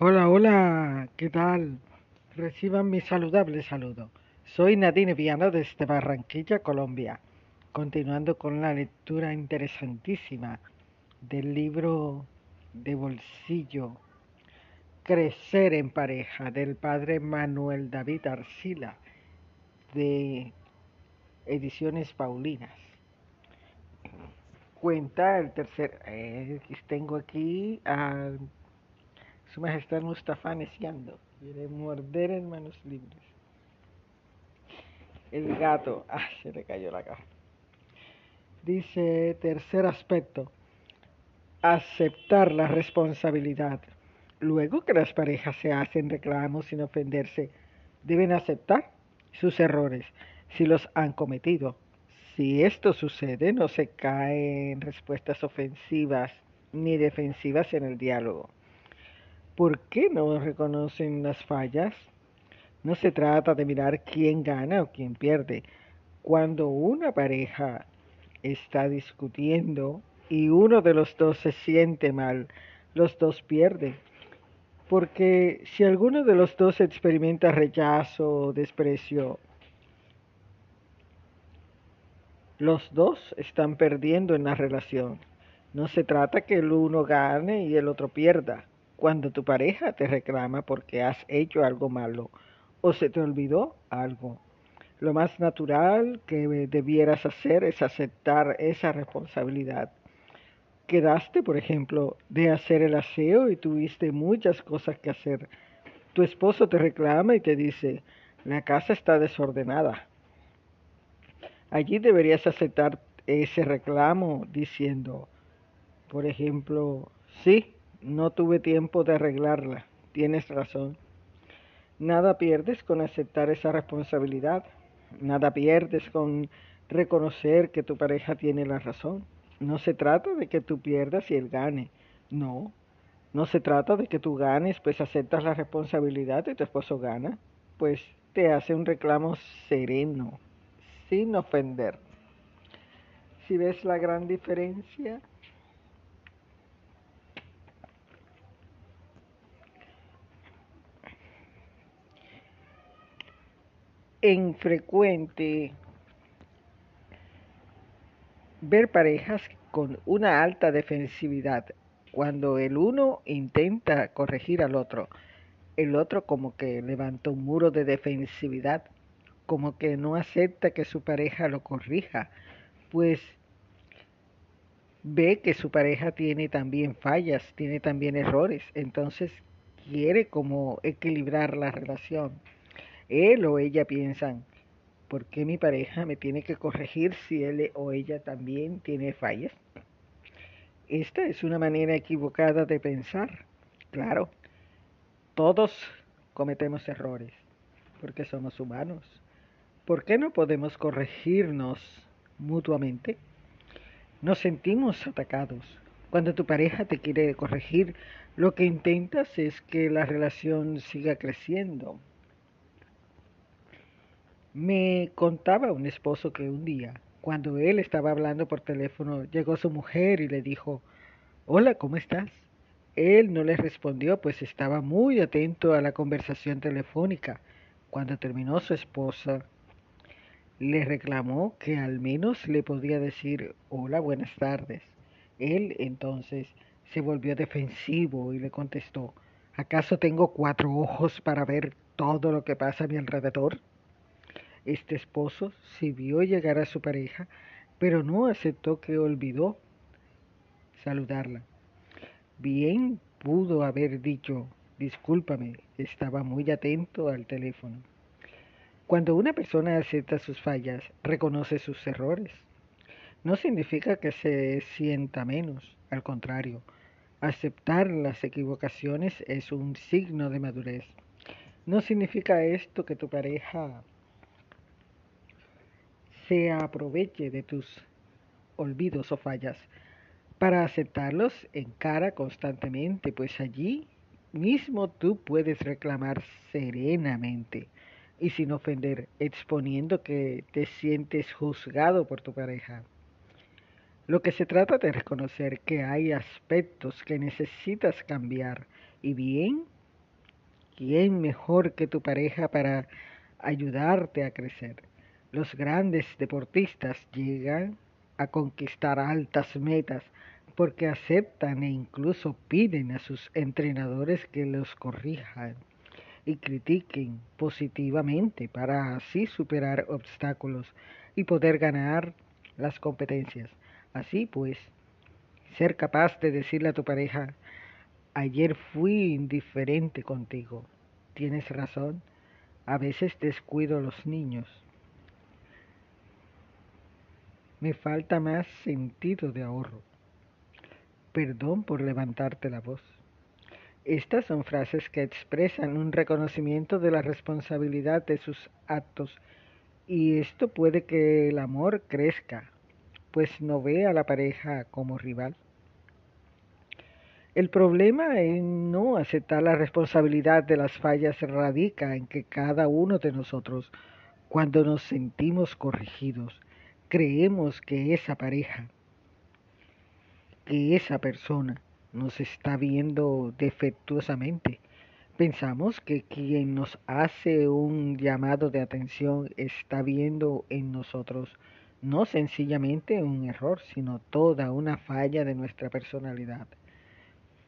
Hola, hola, ¿qué tal? Reciban mi saludable saludo. Soy Nadine Viana desde Barranquilla, Colombia, continuando con la lectura interesantísima del libro de bolsillo Crecer en pareja del padre Manuel David Arcila de Ediciones Paulinas. Cuenta el tercer, eh, tengo aquí su Majestad Mustafa Neciando. Quiere morder en manos libres. El gato. Ah, se le cayó la caja. Dice, tercer aspecto, aceptar la responsabilidad. Luego que las parejas se hacen reclamos sin ofenderse, deben aceptar sus errores si los han cometido. Si esto sucede, no se cae en respuestas ofensivas ni defensivas en el diálogo. ¿Por qué no reconocen las fallas? No se trata de mirar quién gana o quién pierde. Cuando una pareja está discutiendo y uno de los dos se siente mal, los dos pierden. Porque si alguno de los dos experimenta rechazo o desprecio, los dos están perdiendo en la relación. No se trata que el uno gane y el otro pierda. Cuando tu pareja te reclama porque has hecho algo malo o se te olvidó algo, lo más natural que debieras hacer es aceptar esa responsabilidad. Quedaste, por ejemplo, de hacer el aseo y tuviste muchas cosas que hacer. Tu esposo te reclama y te dice, la casa está desordenada. Allí deberías aceptar ese reclamo diciendo, por ejemplo, sí, no tuve tiempo de arreglarla. Tienes razón. Nada pierdes con aceptar esa responsabilidad. Nada pierdes con reconocer que tu pareja tiene la razón. No se trata de que tú pierdas y él gane. No. No se trata de que tú ganes, pues aceptas la responsabilidad y tu esposo gana. Pues te hace un reclamo sereno, sin ofender. Si ves la gran diferencia, infrecuente ver parejas con una alta defensividad. Cuando el uno intenta corregir al otro, el otro como que levanta un muro de defensividad, como que no acepta que su pareja lo corrija, pues ve que su pareja tiene también fallas, tiene también errores, entonces quiere como equilibrar la relación él o ella piensan, ¿por qué mi pareja me tiene que corregir si él o ella también tiene fallas? Esta es una manera equivocada de pensar. Claro, todos cometemos errores, porque somos humanos. ¿Por qué no podemos corregirnos mutuamente? Nos sentimos atacados. Cuando tu pareja te quiere corregir, lo que intentas es que la relación siga creciendo, me contaba un esposo que un día, cuando él estaba hablando por teléfono, llegó su mujer y le dijo, Hola, ¿cómo estás? Él no le respondió, pues estaba muy atento a la conversación telefónica. Cuando terminó su esposa, le reclamó que al menos le podía decir, Hola, buenas tardes. Él entonces se volvió defensivo y le contestó, ¿acaso tengo cuatro ojos para ver todo lo que pasa a mi alrededor? Este esposo sí vio llegar a su pareja, pero no aceptó que olvidó saludarla. Bien pudo haber dicho, discúlpame, estaba muy atento al teléfono. Cuando una persona acepta sus fallas, reconoce sus errores. No significa que se sienta menos, al contrario, aceptar las equivocaciones es un signo de madurez. No significa esto que tu pareja se aproveche de tus olvidos o fallas. Para aceptarlos en cara constantemente, pues allí mismo tú puedes reclamar serenamente y sin ofender, exponiendo que te sientes juzgado por tu pareja. Lo que se trata de reconocer que hay aspectos que necesitas cambiar y bien ¿quién mejor que tu pareja para ayudarte a crecer? Los grandes deportistas llegan a conquistar altas metas porque aceptan e incluso piden a sus entrenadores que los corrijan y critiquen positivamente para así superar obstáculos y poder ganar las competencias. Así pues, ser capaz de decirle a tu pareja, ayer fui indiferente contigo, tienes razón, a veces descuido a los niños, me falta más sentido de ahorro. Perdón por levantarte la voz. Estas son frases que expresan un reconocimiento de la responsabilidad de sus actos y esto puede que el amor crezca, pues no ve a la pareja como rival. El problema en no aceptar la responsabilidad de las fallas radica en que cada uno de nosotros, cuando nos sentimos corregidos, creemos que esa pareja, que esa persona nos está viendo defectuosamente. Pensamos que quien nos hace un llamado de atención está viendo en nosotros no sencillamente un error, sino toda una falla de nuestra personalidad.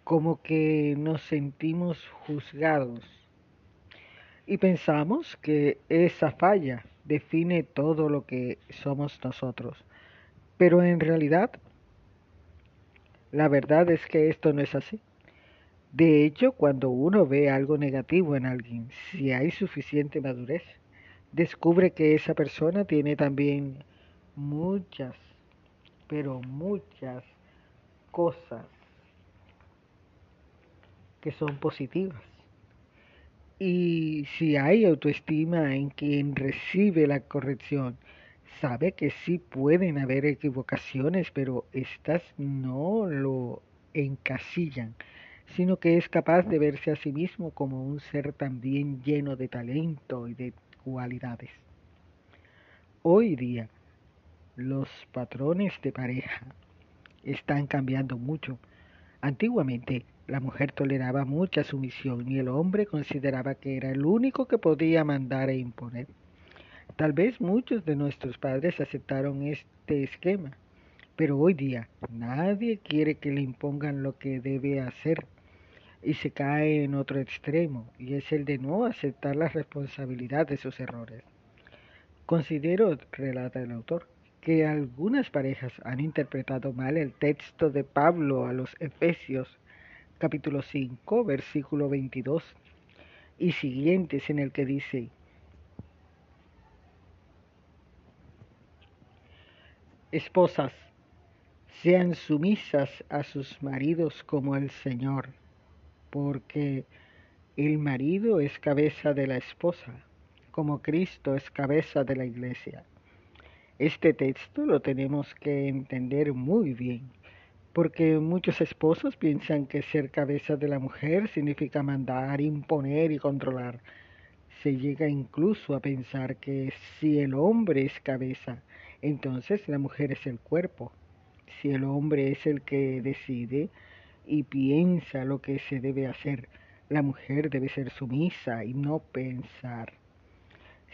Como que nos sentimos juzgados y pensamos que esa falla define todo lo que somos nosotros. Pero en realidad, la verdad es que esto no es así. De hecho, cuando uno ve algo negativo en alguien, si hay suficiente madurez, descubre que esa persona tiene también muchas, pero muchas cosas que son positivas. Y si hay autoestima en quien recibe la corrección, sabe que sí pueden haber equivocaciones, pero estas no lo encasillan, sino que es capaz de verse a sí mismo como un ser también lleno de talento y de cualidades. Hoy día, los patrones de pareja están cambiando mucho. Antiguamente, la mujer toleraba mucha sumisión y el hombre consideraba que era el único que podía mandar e imponer. Tal vez muchos de nuestros padres aceptaron este esquema, pero hoy día nadie quiere que le impongan lo que debe hacer y se cae en otro extremo, y es el de no aceptar la responsabilidad de sus errores. Considero, relata el autor, que algunas parejas han interpretado mal el texto de Pablo a los Efesios capítulo 5, versículo 22 y siguientes en el que dice, Esposas, sean sumisas a sus maridos como el Señor, porque el marido es cabeza de la esposa, como Cristo es cabeza de la iglesia. Este texto lo tenemos que entender muy bien porque muchos esposos piensan que ser cabeza de la mujer significa mandar, imponer y controlar. Se llega incluso a pensar que si el hombre es cabeza, entonces la mujer es el cuerpo. Si el hombre es el que decide y piensa lo que se debe hacer, la mujer debe ser sumisa y no pensar.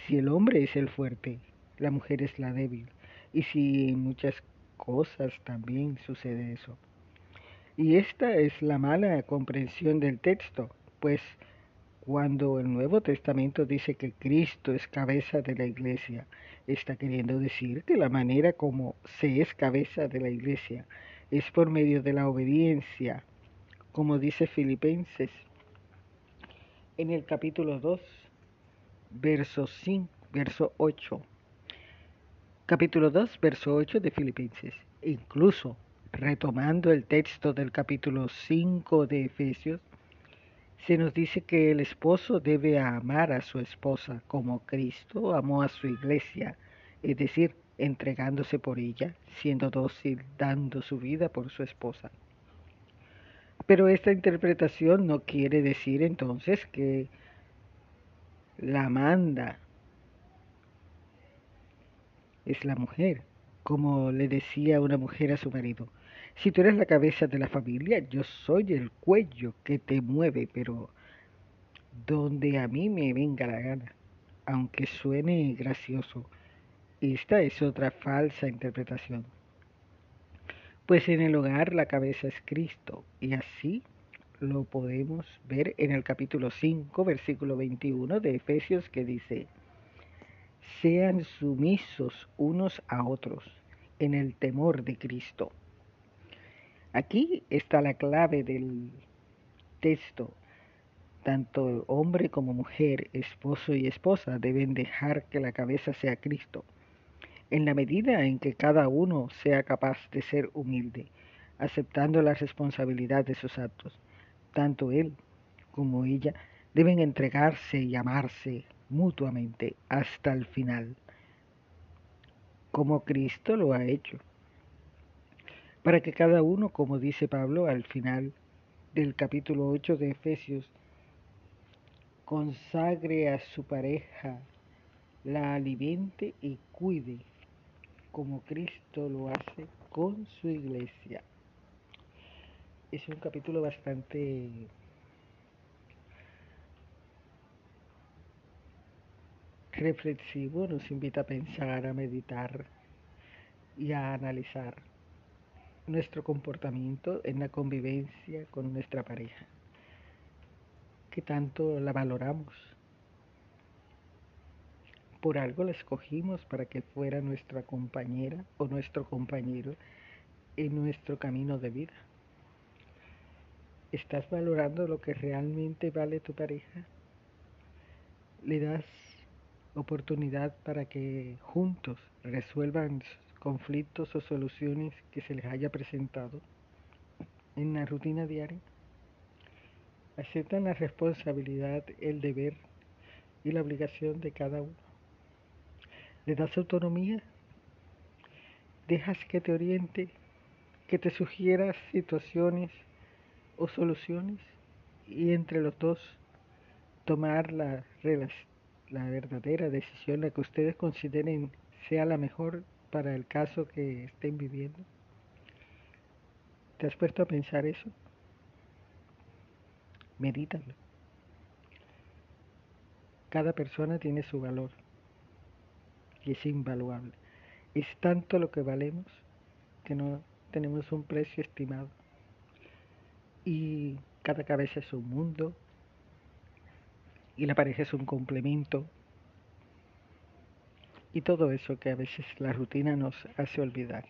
Si el hombre es el fuerte, la mujer es la débil. Y si muchas cosas también sucede eso. Y esta es la mala comprensión del texto, pues cuando el Nuevo Testamento dice que Cristo es cabeza de la iglesia, está queriendo decir que la manera como se es cabeza de la iglesia es por medio de la obediencia, como dice Filipenses en el capítulo 2, verso 5, verso 8 capítulo 2, verso 8 de Filipenses. Incluso, retomando el texto del capítulo 5 de Efesios, se nos dice que el esposo debe amar a su esposa como Cristo amó a su iglesia, es decir, entregándose por ella, siendo dócil, dando su vida por su esposa. Pero esta interpretación no quiere decir entonces que la manda es la mujer, como le decía una mujer a su marido. Si tú eres la cabeza de la familia, yo soy el cuello que te mueve, pero donde a mí me venga la gana, aunque suene gracioso. Esta es otra falsa interpretación. Pues en el hogar la cabeza es Cristo y así lo podemos ver en el capítulo 5, versículo 21 de Efesios que dice, sean sumisos unos a otros en el temor de Cristo. Aquí está la clave del texto. Tanto hombre como mujer, esposo y esposa deben dejar que la cabeza sea Cristo, en la medida en que cada uno sea capaz de ser humilde, aceptando la responsabilidad de sus actos. Tanto él como ella deben entregarse y amarse mutuamente hasta el final, como Cristo lo ha hecho, para que cada uno, como dice Pablo al final del capítulo 8 de Efesios, consagre a su pareja, la alimente y cuide, como Cristo lo hace con su iglesia. Es un capítulo bastante reflexivo, nos invita a pensar, a meditar y a analizar nuestro comportamiento en la convivencia con nuestra pareja. ¿Qué tanto la valoramos? Por algo la escogimos para que fuera nuestra compañera o nuestro compañero en nuestro camino de vida. ¿Estás valorando lo que realmente vale tu pareja? ¿Le das oportunidad para que juntos resuelvan conflictos o soluciones que se les haya presentado en la rutina diaria. Aceptan la responsabilidad, el deber y la obligación de cada uno. Le das autonomía, dejas que te oriente, que te sugiera situaciones o soluciones y entre los dos tomar la relación la verdadera decisión, la que ustedes consideren sea la mejor para el caso que estén viviendo? ¿Te has puesto a pensar eso? Medítalo. Cada persona tiene su valor y es invaluable. Es tanto lo que valemos que no tenemos un precio estimado. Y cada cabeza es un mundo, y la pareja es un complemento y todo eso que a veces la rutina nos hace olvidar.